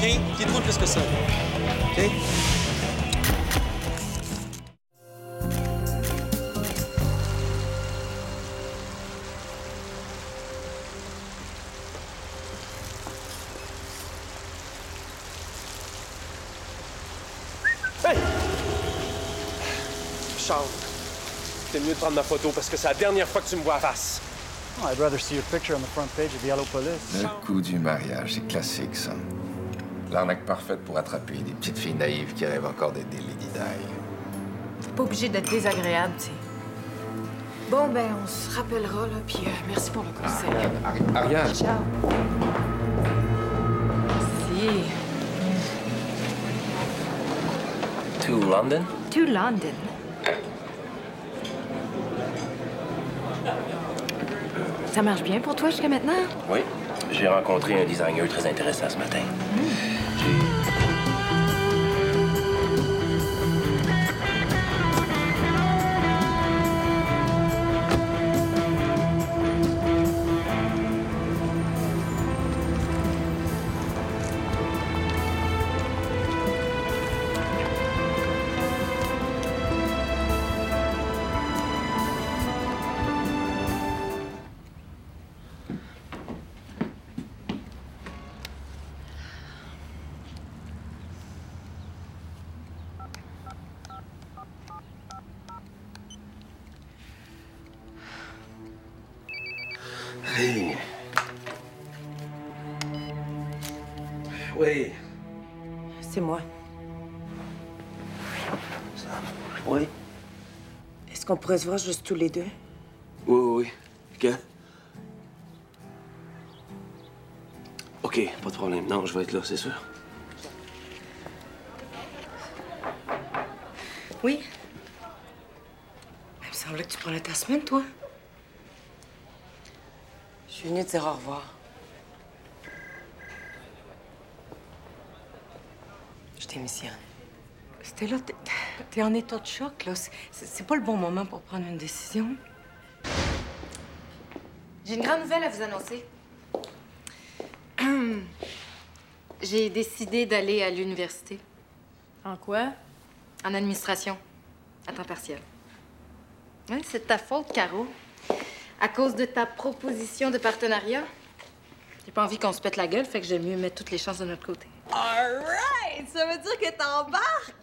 qui est drôle plus que ça? OK? Hey! Charles, c'est mieux de prendre ma photo parce que c'est la dernière fois que tu me vois face. I'd rather see your picture on the front page of the Yellow Police. Le coup du mariage, c'est classique, ça. L'arnaque parfaite pour attraper des petites filles naïves qui rêvent encore d'être des Lady Di. Pas obligé d'être désagréable, tu sais. Bon, ben, on se rappellera, là, puis euh, merci pour le conseil. Ari- Ariane, Ciao. Merci. To London? To London. Ça marche bien pour toi jusqu'à maintenant? Oui. J'ai rencontré un designer très intéressant ce matin. Hey. Oui. C'est moi. Oui. Est-ce qu'on pourrait se voir juste tous les deux? Oui, oui, oui. OK. OK, pas de problème. Non, je vais être là, c'est sûr. Oui. Il me semblait que tu prenais ta semaine, toi. Je suis venue te dire au revoir. Je démissionne. Là, t'es- t'es en état de choc, là. C'est- C'est c'est pas le bon moment pour prendre une décision. J'ai une grande nouvelle à vous annoncer. J'ai décidé d'aller à l'université. En quoi? En administration, à temps partiel. Oui, c'est de ta faute, Caro. À cause de ta proposition de partenariat. J'ai pas envie qu'on se pète la gueule, fait que j'aime mieux mettre toutes les chances de notre côté. All right! Ça veut dire que t'embarques?